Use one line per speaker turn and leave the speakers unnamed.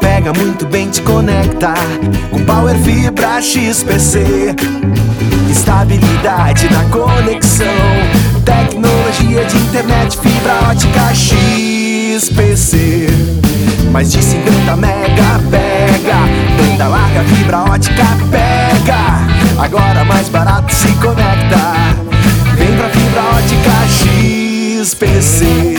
Pega muito bem, te conecta com Power Fibra XPC. Estabilidade na conexão, tecnologia de internet, fibra ótica XPC. Mais de 50 mega pega, banda larga, fibra ótica pega. Agora mais barato se conecta. Vem pra fibra ótica XPC.